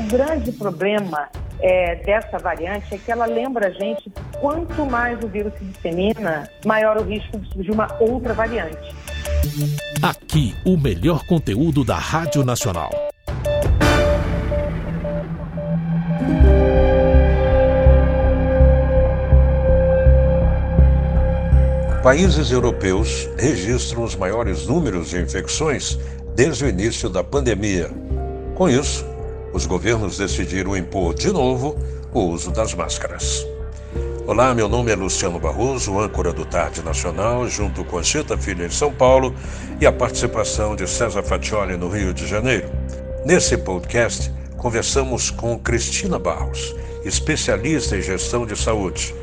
O grande problema é, dessa variante é que ela lembra a gente quanto mais o vírus se dissemina, maior o risco de surgir uma outra variante. Aqui, o melhor conteúdo da Rádio Nacional. Países europeus registram os maiores números de infecções desde o início da pandemia. Com isso, os governos decidiram impor de novo o uso das máscaras. Olá, meu nome é Luciano Barroso, âncora do Tarde Nacional, junto com Chita Filha em São Paulo e a participação de César Fatioli no Rio de Janeiro. Nesse podcast, conversamos com Cristina Barros, especialista em gestão de saúde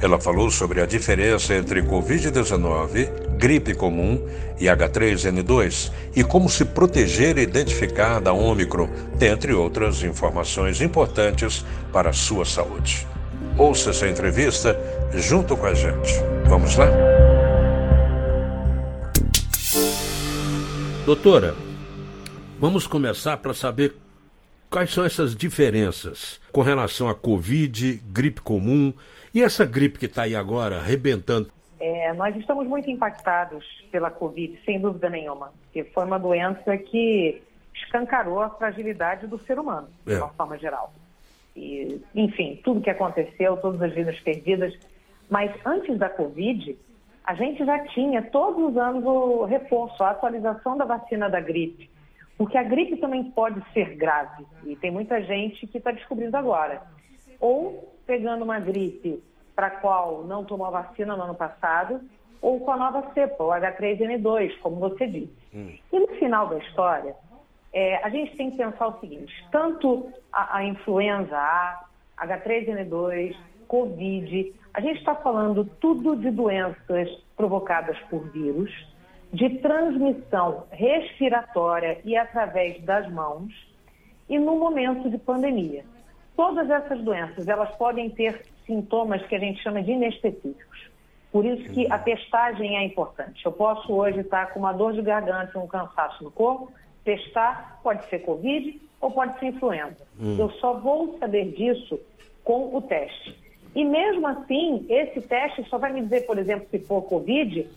ela falou sobre a diferença entre Covid-19, gripe comum e H3N2 e como se proteger e identificar da Ômicron, dentre outras informações importantes para a sua saúde. Ouça essa entrevista junto com a gente. Vamos lá? Doutora, vamos começar para saber quais são essas diferenças com relação a Covid, gripe comum e essa gripe que está aí agora, arrebentando? É, nós estamos muito impactados pela Covid, sem dúvida nenhuma, porque foi uma doença que escancarou a fragilidade do ser humano, de uma é. forma geral. E, enfim, tudo que aconteceu, todas as vidas perdidas. Mas antes da Covid, a gente já tinha todos os anos o reforço, a atualização da vacina da gripe. Porque a gripe também pode ser grave, e tem muita gente que está descobrindo agora. Ou pegando uma gripe para a qual não tomou a vacina no ano passado, ou com a nova cepa, o H3N2, como você disse. Hum. E no final da história, é, a gente tem que pensar o seguinte: tanto a, a influenza A, H3N2, Covid, a gente está falando tudo de doenças provocadas por vírus, de transmissão respiratória e através das mãos, e no momento de pandemia. Todas essas doenças, elas podem ter sintomas que a gente chama de inespecíficos. Por isso que a testagem é importante. Eu posso hoje estar com uma dor de garganta, um cansaço no corpo, testar, pode ser Covid ou pode ser influenza. Hum. Eu só vou saber disso com o teste. E mesmo assim, esse teste só vai me dizer, por exemplo, se for Covid,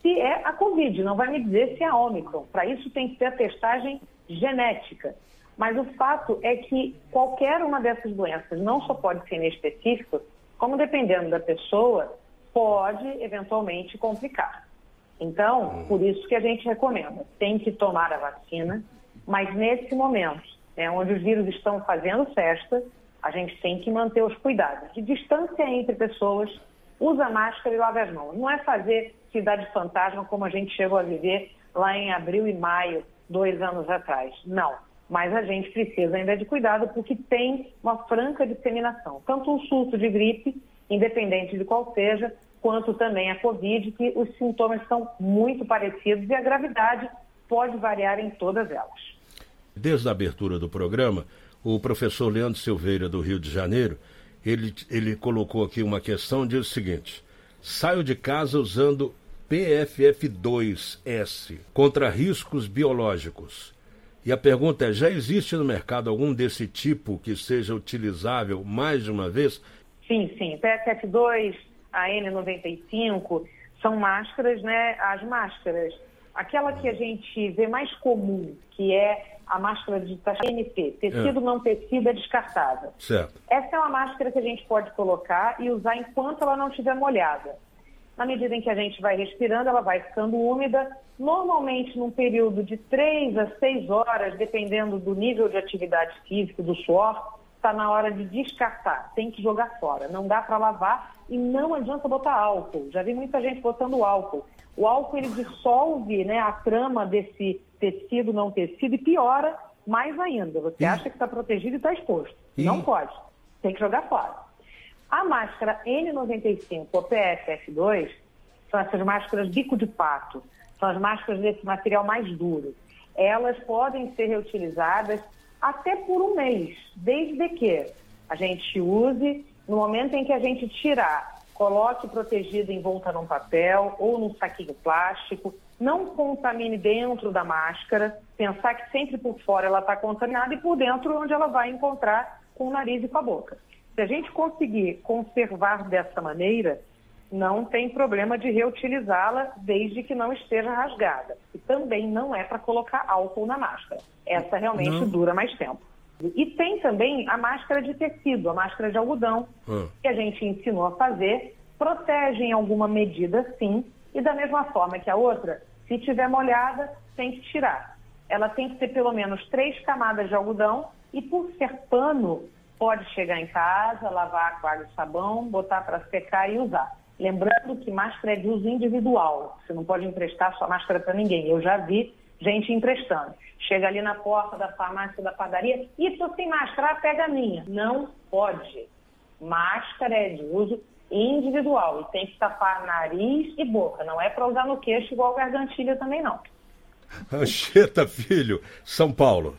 se é a Covid, não vai me dizer se é a Omicron. Para isso tem que ter a testagem genética. Mas o fato é que qualquer uma dessas doenças não só pode ser inespecífica, como dependendo da pessoa, pode eventualmente complicar. Então, por isso que a gente recomenda, tem que tomar a vacina, mas nesse momento, né, onde os vírus estão fazendo festa, a gente tem que manter os cuidados de distância entre pessoas, usa máscara e lava as mãos. Não é fazer cidade fantasma como a gente chegou a viver lá em abril e maio, dois anos atrás. Não mas a gente precisa ainda de cuidado porque tem uma franca disseminação. Tanto um surto de gripe, independente de qual seja, quanto também a Covid, que os sintomas são muito parecidos e a gravidade pode variar em todas elas. Desde a abertura do programa, o professor Leandro Silveira, do Rio de Janeiro, ele, ele colocou aqui uma questão, diz o seguinte, saio de casa usando PFF2S contra riscos biológicos. E a pergunta é: já existe no mercado algum desse tipo que seja utilizável mais de uma vez? Sim, sim. PSF2, a N95 são máscaras, né? As máscaras, aquela que a gente vê mais comum, que é a máscara de TNT, tecido é. não tecido é descartável. Certo. Essa é uma máscara que a gente pode colocar e usar enquanto ela não estiver molhada. Na medida em que a gente vai respirando, ela vai ficando úmida, normalmente num período de três a seis horas, dependendo do nível de atividade física, do suor, está na hora de descartar, tem que jogar fora. Não dá para lavar e não adianta botar álcool. Já vi muita gente botando álcool. O álcool ele dissolve né, a trama desse tecido, não tecido, e piora mais ainda. Você acha que está protegido e está exposto. Não pode. Tem que jogar fora. A máscara N95 ou PFF2 são essas máscaras bico de pato, são as máscaras desse material mais duro. Elas podem ser reutilizadas até por um mês, desde que a gente use no momento em que a gente tirar, coloque protegido em volta num papel ou num saquinho plástico, não contamine dentro da máscara, pensar que sempre por fora ela está contaminada e por dentro onde ela vai encontrar com o nariz e com a boca. Se a gente conseguir conservar dessa maneira, não tem problema de reutilizá-la desde que não esteja rasgada. E também não é para colocar álcool na máscara. Essa realmente não. dura mais tempo. E tem também a máscara de tecido, a máscara de algodão, ah. que a gente ensinou a fazer, protege em alguma medida sim, e da mesma forma que a outra, se tiver molhada, tem que tirar. Ela tem que ter pelo menos três camadas de algodão e por ser pano, pode chegar em casa, lavar com água e sabão, botar para secar e usar. Lembrando que máscara é de uso individual, você não pode emprestar sua máscara para ninguém. Eu já vi gente emprestando. Chega ali na porta da farmácia, da padaria, e estou sem máscara, pega a minha. Não pode. Máscara é de uso individual e tem que tapar nariz e boca. Não é para usar no queixo igual gargantilha também não. Anchieta Filho, São Paulo.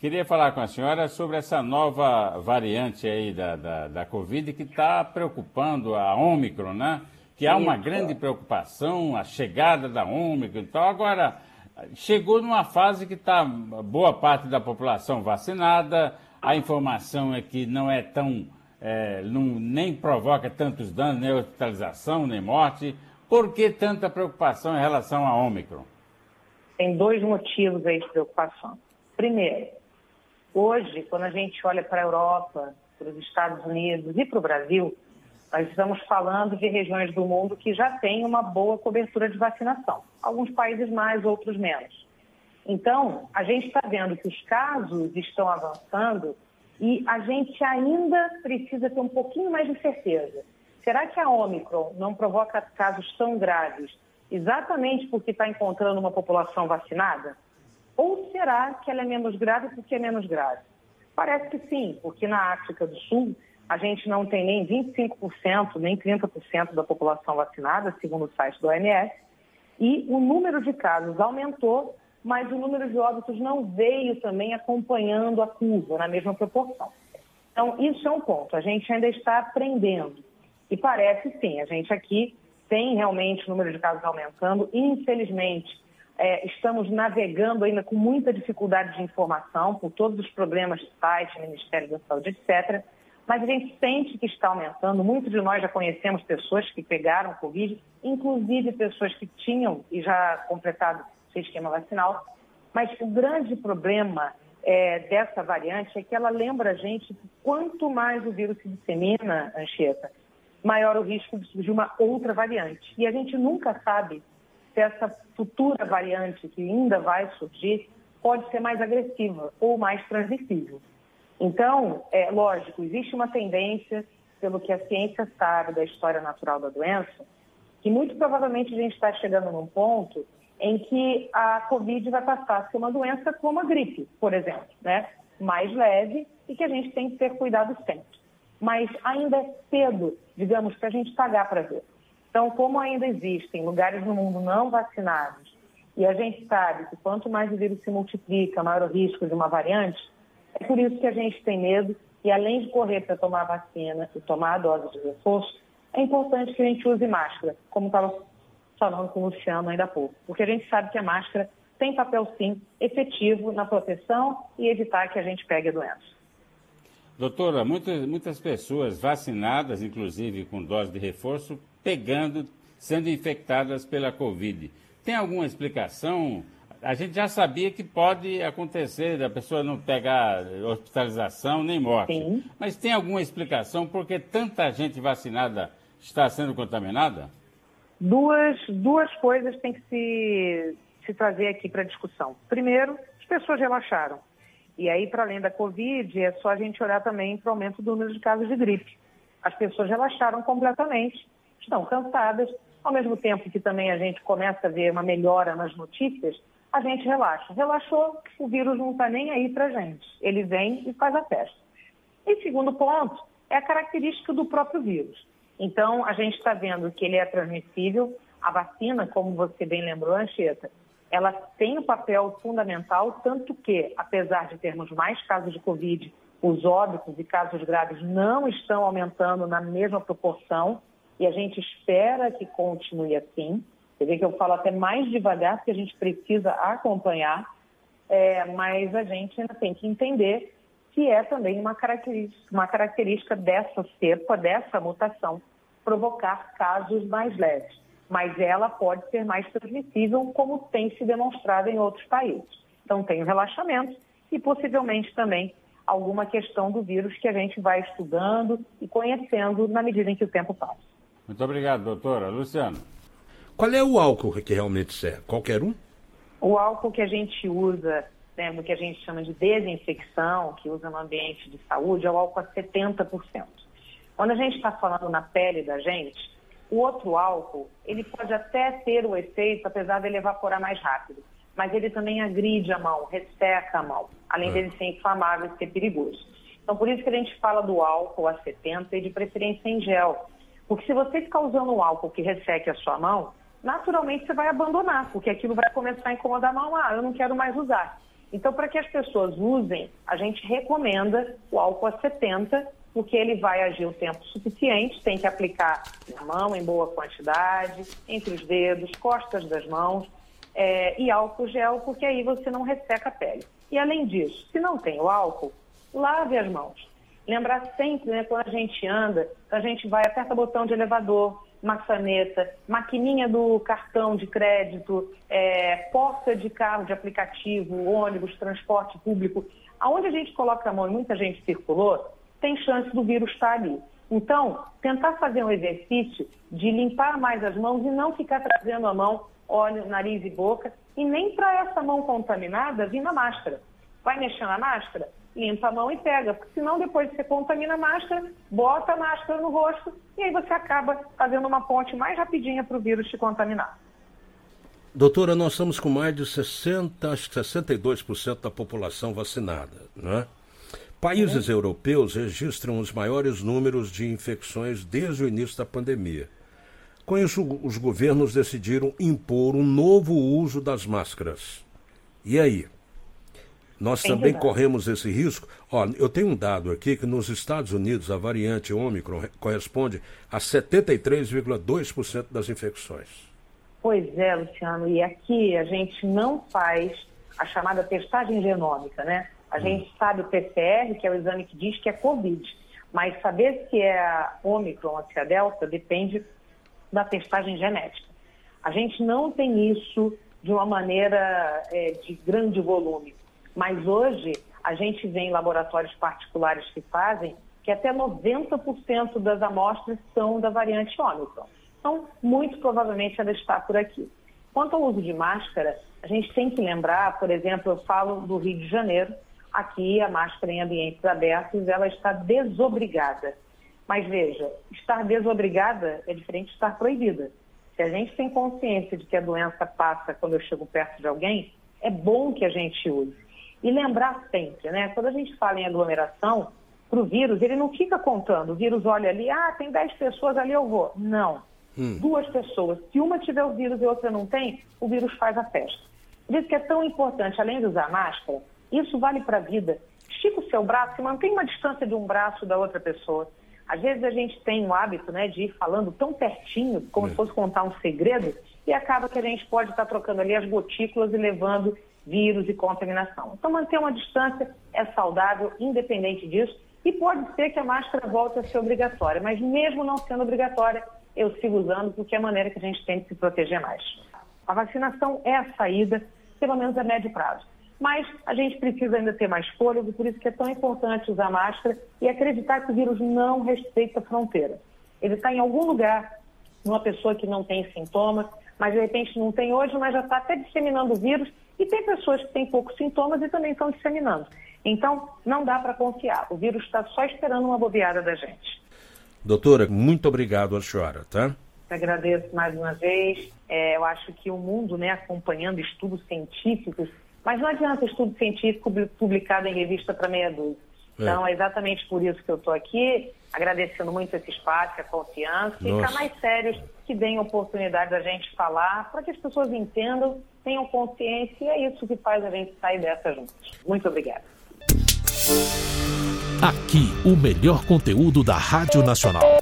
Queria falar com a senhora sobre essa nova variante aí da, da, da Covid que está preocupando a Ômicron, né? Que há uma grande preocupação, a chegada da Ômicron e tal. Agora, chegou numa fase que está boa parte da população vacinada, a informação é que não é tão é, não, nem provoca tantos danos, nem hospitalização, nem morte. Por que tanta preocupação em relação à Ômicron? Tem dois motivos aí de preocupação. Primeiro, hoje, quando a gente olha para a Europa, para os Estados Unidos e para o Brasil, nós estamos falando de regiões do mundo que já têm uma boa cobertura de vacinação. Alguns países mais, outros menos. Então, a gente está vendo que os casos estão avançando e a gente ainda precisa ter um pouquinho mais de certeza. Será que a Omicron não provoca casos tão graves exatamente porque está encontrando uma população vacinada? Ou será que ela é menos grave porque é menos grave? Parece que sim, porque na África do Sul a gente não tem nem 25%, nem 30% da população vacinada, segundo o site do OMS, e o número de casos aumentou mas o número de óbitos não veio também acompanhando a curva na mesma proporção. Então, isso é um ponto. A gente ainda está aprendendo. E parece sim, a gente aqui tem realmente o número de casos aumentando. Infelizmente, é, estamos navegando ainda com muita dificuldade de informação por todos os problemas de site, Ministério da Saúde, etc. Mas a gente sente que está aumentando. Muitos de nós já conhecemos pessoas que pegaram Covid, inclusive pessoas que tinham e já completado seu esquema vacinal. Mas o grande problema é, dessa variante é que ela lembra a gente que quanto mais o vírus se dissemina, Anchieta, maior o risco de surgir uma outra variante. E a gente nunca sabe se essa futura variante que ainda vai surgir pode ser mais agressiva ou mais transmissível. Então, é lógico, existe uma tendência, pelo que a ciência sabe da história natural da doença, que muito provavelmente a gente está chegando num ponto em que a Covid vai passar a ser uma doença como a gripe, por exemplo, né? mais leve e que a gente tem que ter cuidado sempre. Mas ainda é cedo, digamos, para a gente pagar para ver. Então, como ainda existem lugares no mundo não vacinados e a gente sabe que quanto mais o vírus se multiplica, maior o risco de uma variante, é por isso que a gente tem medo e além de correr para tomar a vacina e tomar a dose de reforço, é importante que a gente use máscara, como estava falando com o Luciano ainda há pouco. Porque a gente sabe que a máscara tem papel, sim, efetivo na proteção e evitar que a gente pegue a doença. Doutora, muitas, muitas pessoas vacinadas, inclusive com dose de reforço, pegando, sendo infectadas pela Covid. Tem alguma explicação? A gente já sabia que pode acontecer da pessoa não pegar hospitalização nem morte. Sim. Mas tem alguma explicação por que tanta gente vacinada está sendo contaminada? duas, duas coisas têm que se, se trazer aqui para discussão. Primeiro, as pessoas relaxaram. E aí, para além da Covid, é só a gente olhar também para o aumento do número de casos de gripe. As pessoas relaxaram completamente, estão cansadas, ao mesmo tempo que também a gente começa a ver uma melhora nas notícias, a gente relaxa. Relaxou, o vírus não está nem aí para a gente. Ele vem e faz a festa. E segundo ponto, é a característica do próprio vírus. Então, a gente está vendo que ele é transmissível. A vacina, como você bem lembrou, Anchieta, ela tem um papel fundamental, tanto que, apesar de termos mais casos de Covid, os óbitos e casos graves não estão aumentando na mesma proporção e a gente espera que continue assim. Você vê que eu falo até mais devagar, porque a gente precisa acompanhar, é, mas a gente ainda tem que entender que é também uma característica, uma característica dessa cepa, dessa mutação, provocar casos mais leves. Mas ela pode ser mais transmissível, como tem se demonstrado em outros países. Então, tem o relaxamento e possivelmente também alguma questão do vírus que a gente vai estudando e conhecendo na medida em que o tempo passa. Muito obrigado, doutora. Luciano. Qual é o álcool que realmente serve? Qualquer um? O álcool que a gente usa, né, no que a gente chama de desinfecção, que usa no ambiente de saúde, é o álcool a 70%. Quando a gente está falando na pele da gente, o outro álcool, ele pode até ter o efeito, apesar dele evaporar mais rápido mas ele também agride a mão, resseca a mão, além é. dele ser inflamável e ser perigoso. Então, por isso que a gente fala do álcool a 70 e de preferência em gel. Porque se você ficar usando um álcool que resseque a sua mão, naturalmente você vai abandonar, porque aquilo vai começar a incomodar a mão. Ah, eu não quero mais usar. Então, para que as pessoas usem, a gente recomenda o álcool a 70, porque ele vai agir o tempo suficiente, tem que aplicar na mão em boa quantidade, entre os dedos, costas das mãos, é, e álcool gel, porque aí você não resseca a pele. E além disso, se não tem o álcool, lave as mãos. Lembrar sempre, né, quando a gente anda, a gente vai, aperta botão de elevador, maçaneta, maquininha do cartão de crédito, é, porta de carro de aplicativo, ônibus, transporte público. Aonde a gente coloca a mão e muita gente circulou, tem chance do vírus estar ali. Então, tentar fazer um exercício de limpar mais as mãos e não ficar trazendo a mão olho, nariz e boca, e nem para essa mão contaminada vir na máscara. Vai mexer na máscara? Limpa a mão e pega, porque senão depois você contamina a máscara, bota a máscara no rosto e aí você acaba fazendo uma ponte mais rapidinha para o vírus te contaminar. Doutora, nós estamos com mais de 60, acho que 62% da população vacinada, não é? Países uhum. europeus registram os maiores números de infecções desde o início da pandemia. Com isso, os governos decidiram impor um novo uso das máscaras. E aí? Nós também corremos esse risco? Ó, eu tenho um dado aqui que nos Estados Unidos a variante Ômicron corresponde a 73,2% das infecções. Pois é, Luciano, e aqui a gente não faz a chamada testagem genômica, né? A hum. gente sabe o PCR, que é o exame que diz que é Covid, mas saber se é Ômicron ou se é Delta depende da testagem genética. A gente não tem isso de uma maneira é, de grande volume, mas hoje a gente vê em laboratórios particulares que fazem que até 90% das amostras são da variante Ômicron. Então, muito provavelmente ela está por aqui. Quanto ao uso de máscara, a gente tem que lembrar, por exemplo, eu falo do Rio de Janeiro, aqui a máscara em ambientes abertos, ela está desobrigada. Mas veja, estar desobrigada é diferente de estar proibida. Se a gente tem consciência de que a doença passa quando eu chego perto de alguém, é bom que a gente use. E lembrar sempre, né? Quando a gente fala em aglomeração, para o vírus, ele não fica contando. O vírus olha ali, ah, tem 10 pessoas ali, eu vou. Não. Hum. Duas pessoas. Se uma tiver o vírus e outra não tem, o vírus faz a festa. Por isso que é tão importante, além de usar máscara, isso vale para a vida. Estica o seu braço e mantém uma distância de um braço da outra pessoa. Às vezes a gente tem o hábito né, de ir falando tão pertinho, como é. se fosse contar um segredo, e acaba que a gente pode estar trocando ali as gotículas e levando vírus e contaminação. Então, manter uma distância é saudável, independente disso, e pode ser que a máscara volte a ser obrigatória, mas mesmo não sendo obrigatória, eu sigo usando porque é a maneira que a gente tem de se proteger mais. A vacinação é a saída, pelo menos a médio prazo mas a gente precisa ainda ter mais fôlego, por isso que é tão importante usar máscara e acreditar que o vírus não respeita fronteira. Ele está em algum lugar, numa pessoa que não tem sintomas, mas de repente não tem hoje, mas já está até disseminando o vírus, e tem pessoas que têm poucos sintomas e também estão disseminando. Então, não dá para confiar. O vírus está só esperando uma bobeada da gente. Doutora, muito obrigado a senhora, tá? Agradeço mais uma vez. É, eu acho que o mundo, né, acompanhando estudos científicos, mas não adianta estudo científico publicado em revista para meia dúzia. É. Então, é exatamente por isso que eu estou aqui, agradecendo muito esse espaço, a confiança, Nossa. e ficar mais sérios, que deem oportunidade da gente falar, para que as pessoas entendam, tenham consciência, e é isso que faz a gente sair dessa juntos. Muito obrigada. Aqui, o melhor conteúdo da Rádio Nacional.